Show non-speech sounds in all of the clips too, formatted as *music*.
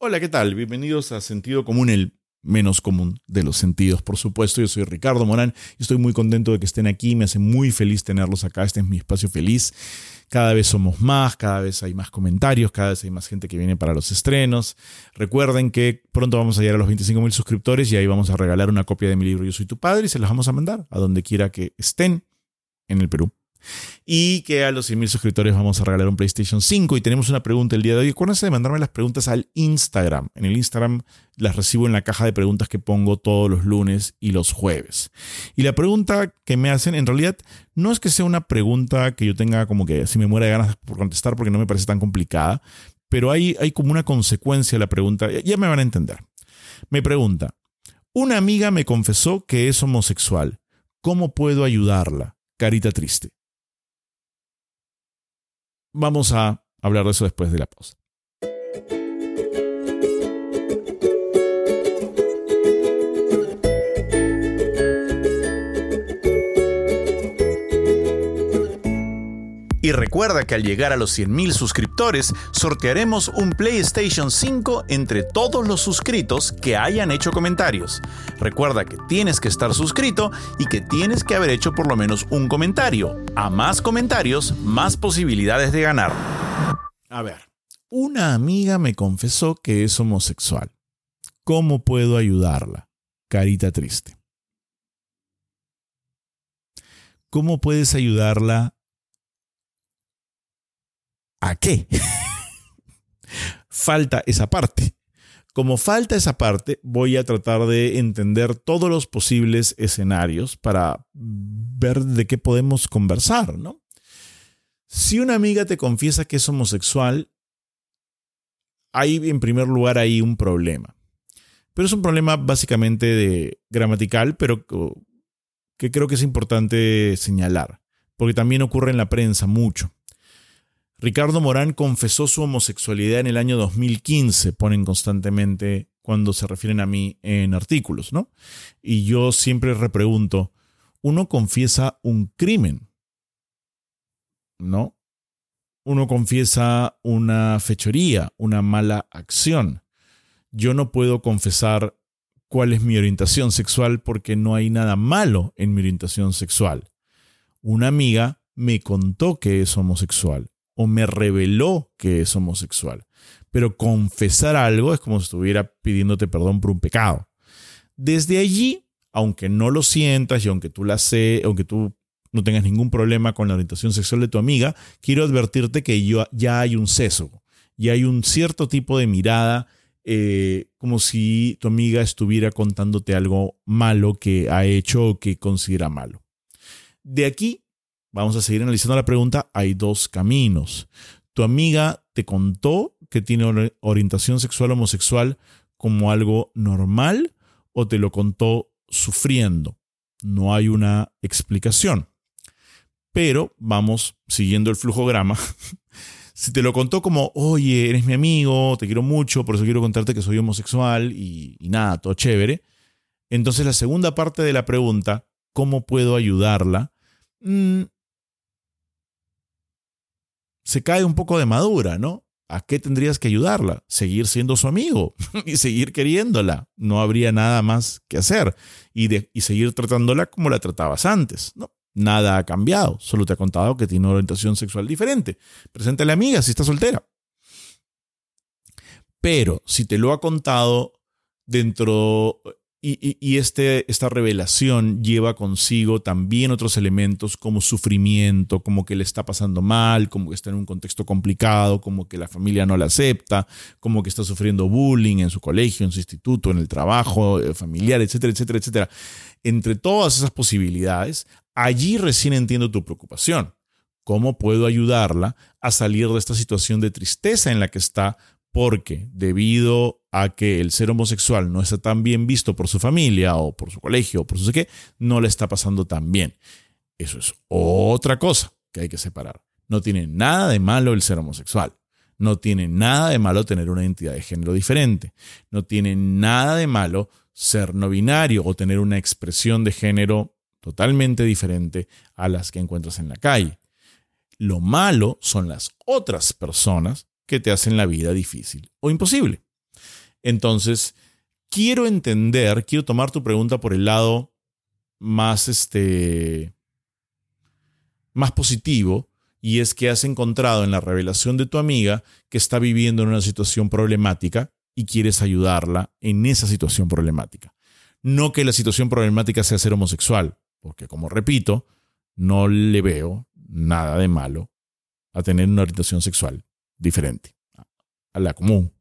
Hola, ¿qué tal? Bienvenidos a Sentido Común, el menos común de los sentidos, por supuesto. Yo soy Ricardo Morán y estoy muy contento de que estén aquí. Me hace muy feliz tenerlos acá. Este es mi espacio feliz. Cada vez somos más, cada vez hay más comentarios, cada vez hay más gente que viene para los estrenos. Recuerden que pronto vamos a llegar a los 25 mil suscriptores y ahí vamos a regalar una copia de mi libro Yo soy tu padre y se las vamos a mandar a donde quiera que estén en el Perú. Y que a los 100.000 suscriptores vamos a regalar un PlayStation 5. Y tenemos una pregunta el día de hoy. Acuérdense de mandarme las preguntas al Instagram. En el Instagram las recibo en la caja de preguntas que pongo todos los lunes y los jueves. Y la pregunta que me hacen, en realidad, no es que sea una pregunta que yo tenga como que si me muera de ganas por contestar porque no me parece tan complicada. Pero hay, hay como una consecuencia a la pregunta. Ya me van a entender. Me pregunta, una amiga me confesó que es homosexual. ¿Cómo puedo ayudarla? Carita triste. Vamos a hablar de eso después de la pausa. Y recuerda que al llegar a los 100.000 suscriptores, sortearemos un PlayStation 5 entre todos los suscritos que hayan hecho comentarios. Recuerda que tienes que estar suscrito y que tienes que haber hecho por lo menos un comentario. A más comentarios, más posibilidades de ganar. A ver, una amiga me confesó que es homosexual. ¿Cómo puedo ayudarla? Carita triste. ¿Cómo puedes ayudarla ¿A qué? falta esa parte. Como falta esa parte, voy a tratar de entender todos los posibles escenarios para ver de qué podemos conversar, ¿no? Si una amiga te confiesa que es homosexual, hay en primer lugar ahí un problema. Pero es un problema básicamente de gramatical, pero que creo que es importante señalar, porque también ocurre en la prensa mucho. Ricardo Morán confesó su homosexualidad en el año 2015, ponen constantemente cuando se refieren a mí en artículos, ¿no? Y yo siempre repregunto, uno confiesa un crimen, ¿no? Uno confiesa una fechoría, una mala acción. Yo no puedo confesar cuál es mi orientación sexual porque no hay nada malo en mi orientación sexual. Una amiga me contó que es homosexual o me reveló que es homosexual. Pero confesar algo es como si estuviera pidiéndote perdón por un pecado. Desde allí, aunque no lo sientas y aunque tú la sé, aunque tú no tengas ningún problema con la orientación sexual de tu amiga, quiero advertirte que ya hay un sesgo, ya hay un cierto tipo de mirada eh, como si tu amiga estuviera contándote algo malo que ha hecho o que considera malo. De aquí Vamos a seguir analizando la pregunta. Hay dos caminos. Tu amiga te contó que tiene orientación sexual homosexual como algo normal o te lo contó sufriendo. No hay una explicación. Pero vamos siguiendo el flujograma. *laughs* si te lo contó como, oye, eres mi amigo, te quiero mucho, por eso quiero contarte que soy homosexual y, nada, todo chévere. Entonces la segunda parte de la pregunta, ¿cómo puedo ayudarla? Mm, se cae un poco de madura, ¿no? ¿A qué tendrías que ayudarla? Seguir siendo su amigo *laughs* y seguir queriéndola. No habría nada más que hacer. Y, de, y seguir tratándola como la tratabas antes, ¿no? Nada ha cambiado. Solo te ha contado que tiene una orientación sexual diferente. Preséntale amiga si está soltera. Pero si te lo ha contado dentro y, este, esta revelación lleva consigo también otros elementos como sufrimiento, como que le está pasando mal, como que está en un contexto complicado, como que la familia no la acepta, como que está sufriendo bullying en su colegio, en su instituto, en el trabajo eh, familiar, etcétera, etcétera, etcétera. Entre todas esas posibilidades, allí recién entiendo tu preocupación. ¿Cómo puedo ayudarla a salir de esta situación de tristeza en la que está porque debido a que el ser homosexual no está tan bien visto por su familia o por su colegio o por su sé qué, no le está pasando tan bien. Eso es otra cosa que hay que separar. No tiene nada de malo el ser homosexual. No tiene nada de malo tener una identidad de género diferente. No tiene nada de malo ser no binario o tener una expresión de género totalmente diferente a las que encuentras en la calle. Lo malo son las otras personas que te hacen la vida difícil o imposible. Entonces, quiero entender, quiero tomar tu pregunta por el lado más, este, más positivo, y es que has encontrado en la revelación de tu amiga que está viviendo en una situación problemática y quieres ayudarla en esa situación problemática. No que la situación problemática sea ser homosexual, porque como repito, no le veo nada de malo a tener una orientación sexual diferente a la común.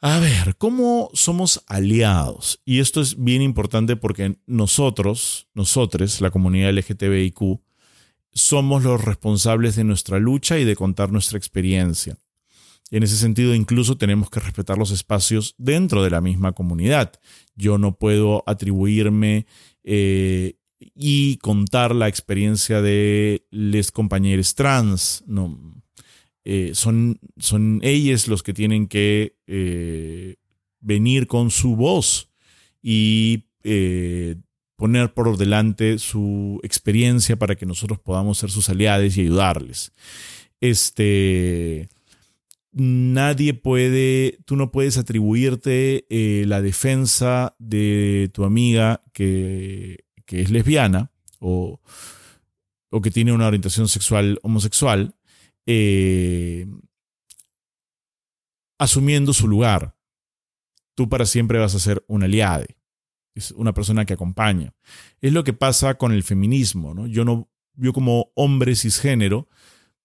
A ver, ¿cómo somos aliados? Y esto es bien importante porque nosotros, nosotros, la comunidad LGTBIQ, somos los responsables de nuestra lucha y de contar nuestra experiencia. En ese sentido, incluso tenemos que respetar los espacios dentro de la misma comunidad. Yo no puedo atribuirme eh, y contar la experiencia de les compañeros trans. No, eh, son, son ellos los que tienen que eh, venir con su voz y poner por delante su experiencia para que nosotros podamos ser sus aliados y ayudarles. Este, nadie puede, tú no puedes atribuirte eh, la defensa de tu amiga que, es lesbiana o, o, que tiene una orientación sexual homosexual, eh, asumiendo su lugar. Tú para siempre vas a ser un aliade es una persona que acompaña. Es lo que pasa con el feminismo, ¿no? Yo no, yo como hombre cisgénero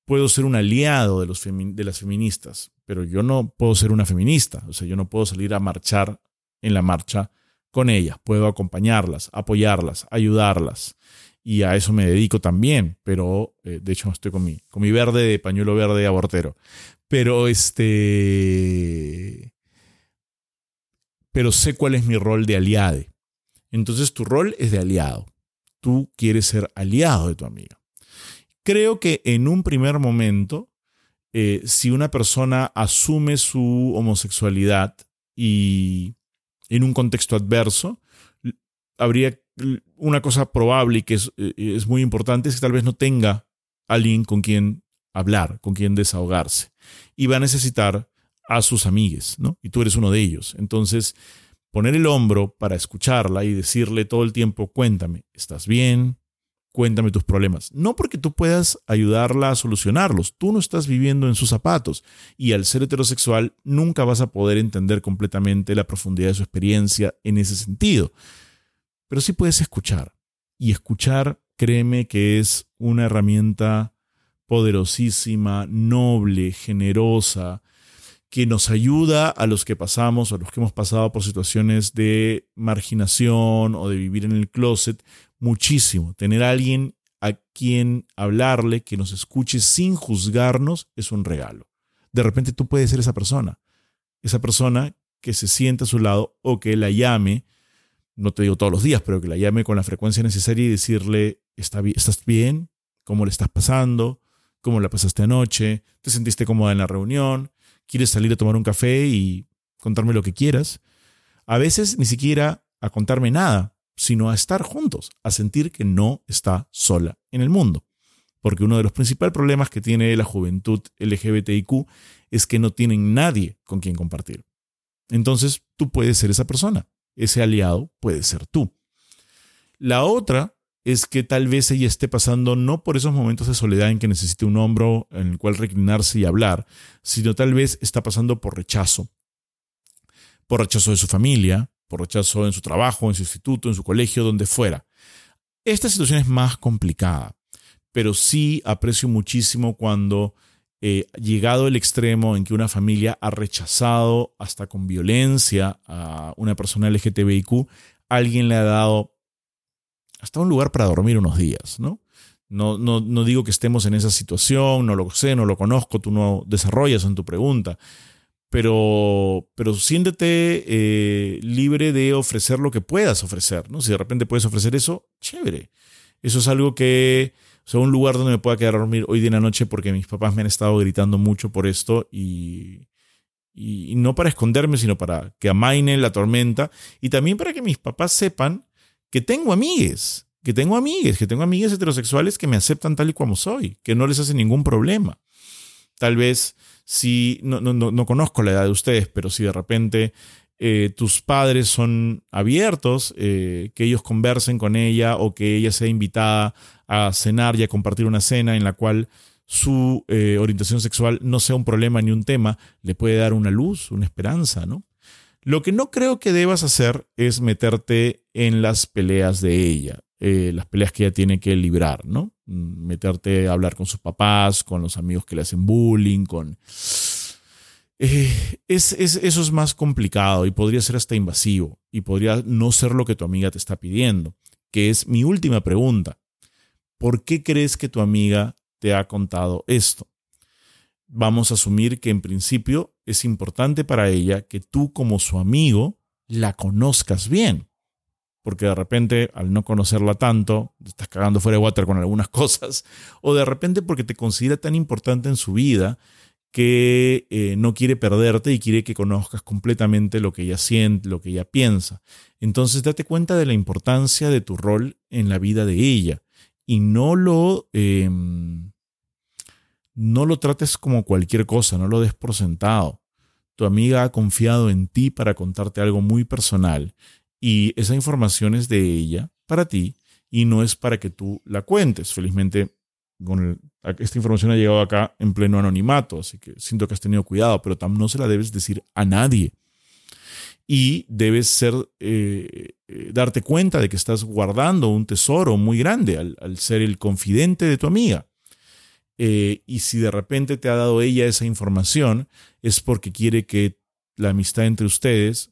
puedo ser un aliado de, los de las feministas, pero yo no puedo ser una feminista, o sea, yo no puedo salir a marchar en la marcha con ellas, puedo acompañarlas, apoyarlas, ayudarlas. Y a eso me dedico también, pero eh, de hecho estoy con mi, con mi verde de pañuelo verde abortero. Pero este. Pero sé cuál es mi rol de aliade. Entonces tu rol es de aliado. Tú quieres ser aliado de tu amiga. Creo que en un primer momento, eh, si una persona asume su homosexualidad y en un contexto adverso, habría una cosa probable y que es, eh, es muy importante, es que tal vez no tenga alguien con quien hablar, con quien desahogarse. Y va a necesitar a sus amigues, ¿no? Y tú eres uno de ellos. Entonces, poner el hombro para escucharla y decirle todo el tiempo, cuéntame, ¿estás bien? Cuéntame tus problemas. No porque tú puedas ayudarla a solucionarlos, tú no estás viviendo en sus zapatos y al ser heterosexual nunca vas a poder entender completamente la profundidad de su experiencia en ese sentido. Pero sí puedes escuchar. Y escuchar, créeme que es una herramienta poderosísima, noble, generosa, que nos ayuda a los que pasamos o a los que hemos pasado por situaciones de marginación o de vivir en el closet muchísimo. Tener a alguien a quien hablarle, que nos escuche sin juzgarnos, es un regalo. De repente tú puedes ser esa persona, esa persona que se siente a su lado o que la llame, no te digo todos los días, pero que la llame con la frecuencia necesaria y decirle, ¿estás bien? ¿Cómo le estás pasando? ¿Cómo la pasaste anoche? ¿Te sentiste cómoda en la reunión? quieres salir a tomar un café y contarme lo que quieras. A veces ni siquiera a contarme nada, sino a estar juntos, a sentir que no está sola en el mundo. Porque uno de los principales problemas que tiene la juventud LGBTIQ es que no tienen nadie con quien compartir. Entonces tú puedes ser esa persona, ese aliado puede ser tú. La otra es que tal vez ella esté pasando no por esos momentos de soledad en que necesite un hombro en el cual reclinarse y hablar, sino tal vez está pasando por rechazo. Por rechazo de su familia, por rechazo en su trabajo, en su instituto, en su colegio, donde fuera. Esta situación es más complicada, pero sí aprecio muchísimo cuando, eh, llegado el extremo en que una familia ha rechazado hasta con violencia a una persona LGTBIQ, alguien le ha dado hasta un lugar para dormir unos días, ¿no? No, no, no digo que estemos en esa situación, no lo sé, no lo conozco, tú no desarrollas en tu pregunta, pero, pero siéntete eh, libre de ofrecer lo que puedas ofrecer, ¿no? Si de repente puedes ofrecer eso, chévere. Eso es algo que, un lugar donde me pueda quedar a dormir hoy de la noche porque mis papás me han estado gritando mucho por esto y, y no para esconderme, sino para que amaine la tormenta y también para que mis papás sepan que tengo amigues, que tengo amigues, que tengo amigas heterosexuales que me aceptan tal y como soy, que no les hace ningún problema. Tal vez Si, no, no, no conozco la edad de ustedes, pero si de repente eh, tus padres son abiertos, eh, que ellos conversen con ella o que ella sea invitada a cenar y a compartir una cena en la cual su eh, orientación sexual no sea un problema ni un tema, le puede dar una luz, una esperanza, ¿no? Lo que no creo que debas hacer es meterte en las peleas de ella, las peleas que ella tiene que librar, ¿no? Meterte a hablar con sus papás, con los amigos que le hacen bullying, con eh, es, eso es más complicado y podría ser hasta invasivo y podría no ser lo que tu amiga te está pidiendo, que es mi última pregunta. ¿Por qué crees que tu amiga te ha contado esto? Vamos a asumir que en principio es importante para ella que tú como su amigo la conozcas bien. Porque de repente, al no conocerla tanto, estás cagando fuera de water con algunas *laughs* cosas. O de repente porque te considera tan importante en su vida que eh, no quiere perderte y quiere que conozcas completamente lo que ella siente, lo que ella piensa. Entonces date cuenta de la importancia de tu rol en la vida de ella y no lo, em, no lo trates como cualquier cosa, no lo des por sentado. Tu amiga ha confiado en ti para contarte algo muy personal y esa información es de ella para ti y no es para que tú la cuentes. Felizmente esta información ha llegado acá en pleno anonimato, así que siento que has tenido cuidado, pero no se la debes decir a nadie. Y debes eh, eh, darte cuenta de que estás guardando un tesoro muy grande al, ser el confidente de tu amiga. Eh, y si de repente te ha dado ella esa información, es porque quiere que la amistad entre ustedes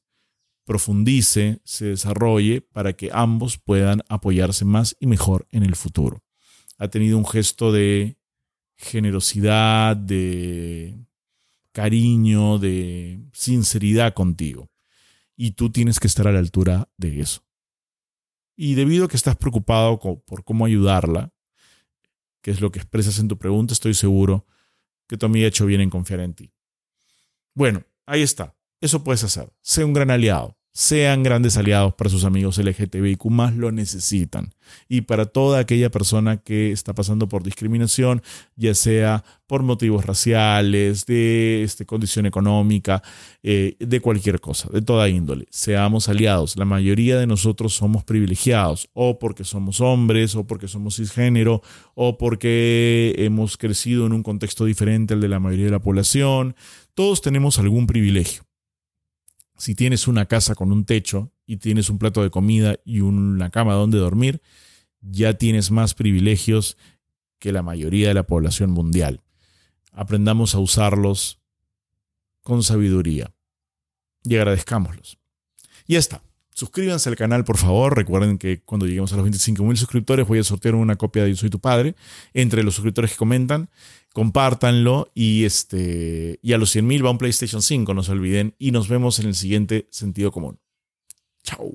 profundice, se desarrolle para que ambos puedan apoyarse más y mejor en el futuro ha tenido un gesto de generosidad, de cariño, de sinceridad contigo. Y tú tienes que estar a la altura de eso. Y debido a que estás preocupado por cómo ayudarla, que es lo que expresas en tu pregunta, estoy seguro que tu ha hecho bien en confiar en ti. Bueno, ahí está. Eso puedes hacer. Sé un gran aliado sean grandes aliados para sus amigos LGTBIQ más lo necesitan. Y para toda aquella persona que está pasando por discriminación, ya sea por motivos raciales, de este, condición económica, eh, de cualquier cosa, de toda índole. Seamos aliados. La mayoría de nosotros somos privilegiados, o porque somos hombres, o porque somos cisgénero, o porque hemos crecido en un contexto diferente al de la mayoría de la población. Todos tenemos algún privilegio si tienes una casa con un techo y tienes un plato de comida y una cama donde dormir, ya tienes más privilegios que la mayoría de la población mundial. Aprendamos a usarlos con sabiduría y agradezcámoslos. Y ya está. Suscríbanse al canal, por favor. Recuerden que cuando lleguemos a los 25.000 suscriptores voy a sortear una copia de Yo Soy Tu Padre entre los suscriptores que comentan compártanlo y, este, y a los 100.000 va un PlayStation 5, no se olviden, y nos vemos en el siguiente sentido común. Chao.